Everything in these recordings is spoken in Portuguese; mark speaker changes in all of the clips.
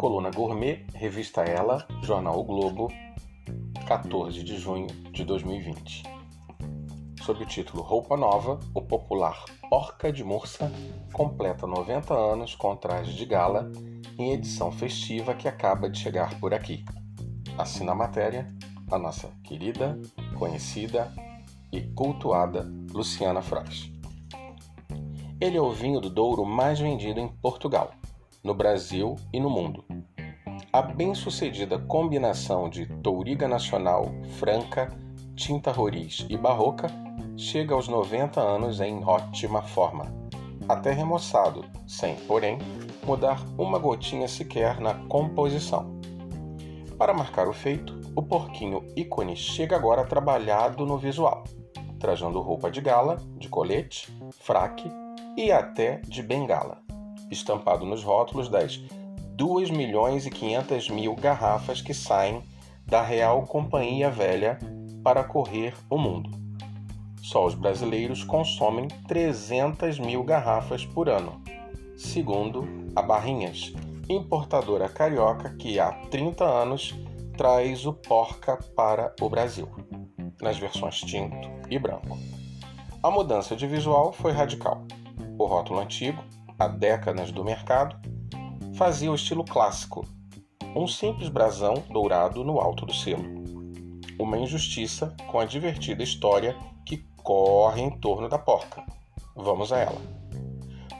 Speaker 1: Coluna Gourmet, Revista Ela, Jornal O Globo, 14 de junho de 2020. Sob o título Roupa Nova, o popular Porca de Mursa completa 90 anos com traje de gala em edição festiva que acaba de chegar por aqui. Assina a matéria a nossa querida, conhecida e cultuada Luciana Frois. Ele é o vinho do Douro mais vendido em Portugal, no Brasil e no mundo. A bem-sucedida combinação de Touriga Nacional, Franca, Tinta Roriz e Barroca chega aos 90 anos em ótima forma, até remoçado, sem, porém, mudar uma gotinha sequer na composição. Para marcar o feito, o porquinho ícone chega agora trabalhado no visual, trajando roupa de gala, de colete, fraque e até de bengala, estampado nos rótulos das 2 milhões e 500 mil garrafas que saem da Real Companhia Velha para correr o mundo. Só os brasileiros consomem 300 mil garrafas por ano, segundo a Barrinhas, importadora carioca que há 30 anos traz o Porca para o Brasil, nas versões tinto e branco. A mudança de visual foi radical. O rótulo antigo, há décadas do mercado, fazia o estilo clássico, um simples brasão dourado no alto do selo. Uma injustiça com a divertida história que corre em torno da porca. Vamos a ela.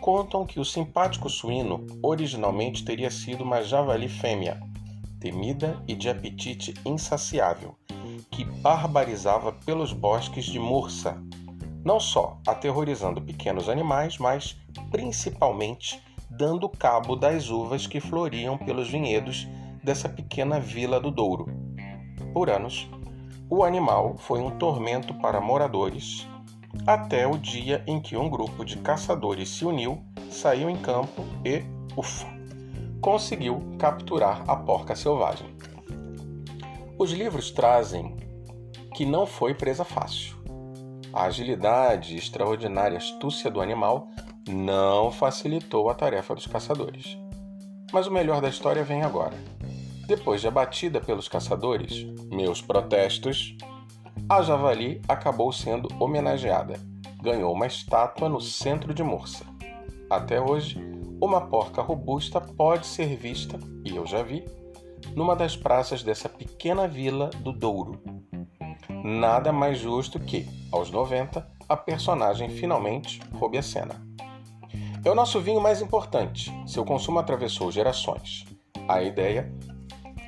Speaker 1: Contam que o simpático suíno originalmente teria sido uma javali fêmea, temida e de apetite insaciável, que barbarizava pelos bosques de Mursa, não só aterrorizando pequenos animais, mas principalmente dando cabo das uvas que floriam pelos vinhedos dessa pequena vila do Douro. Por anos, o animal foi um tormento para moradores, até o dia em que um grupo de caçadores se uniu, saiu em campo e, ufa, conseguiu capturar a porca selvagem. Os livros trazem que não foi presa fácil. A agilidade e extraordinária astúcia do animal não facilitou a tarefa dos caçadores. Mas o melhor da história vem agora. Depois de abatida pelos caçadores, meus protestos, a javali acabou sendo homenageada. Ganhou uma estátua no centro de Mursa. Até hoje, uma porca robusta pode ser vista, e eu já vi, numa das praças dessa pequena vila do Douro, nada mais justo que, aos 90, a personagem finalmente roube a cena. É o nosso vinho mais importante, seu consumo atravessou gerações. A ideia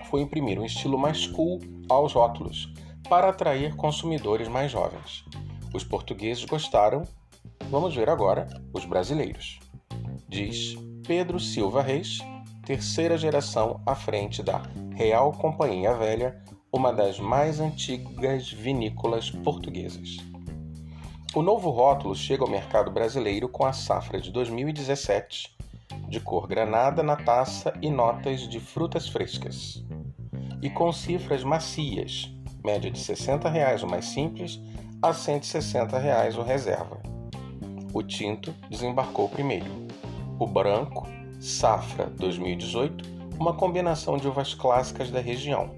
Speaker 1: foi imprimir um estilo mais cool aos rótulos, para atrair consumidores mais jovens. Os portugueses gostaram, vamos ver agora os brasileiros. Diz Pedro Silva Reis, terceira geração à frente da Real Companhia Velha, uma das mais antigas vinícolas portuguesas. O novo rótulo chega ao mercado brasileiro com a safra de 2017, de cor granada na taça e notas de frutas frescas. E com cifras macias, média de 60 reais o mais simples a 160 reais o reserva. O tinto desembarcou primeiro. O branco, safra 2018, uma combinação de uvas clássicas da região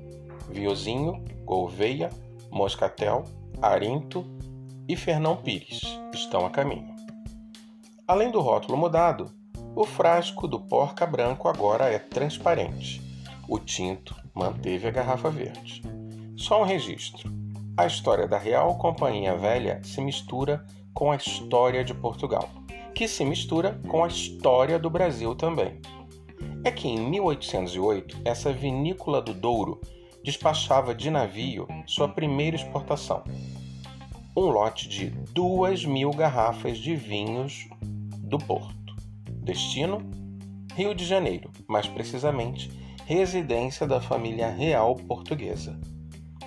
Speaker 1: Viozinho, Gouveia, Moscatel, Arinto e Fernão Pires estão a caminho. Além do rótulo mudado, o frasco do porca branco agora é transparente. O tinto manteve a garrafa verde. Só um registro. A história da Real Companhia Velha se mistura com a história de Portugal, que se mistura com a história do Brasil também. É que em 1808, essa vinícola do Douro despachava de navio sua primeira exportação, um lote de duas mil garrafas de vinhos do Porto. Destino: Rio de Janeiro, mais precisamente, residência da família real portuguesa.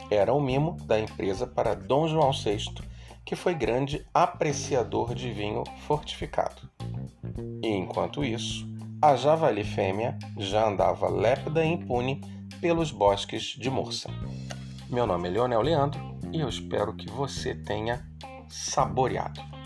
Speaker 1: Era um mimo da empresa para Dom João VI, que foi grande apreciador de vinho fortificado. E enquanto isso, a javali fêmea já andava lépida e impune pelos bosques de Mursa. Meu nome é Leonel Leandro e eu espero que você tenha saboreado.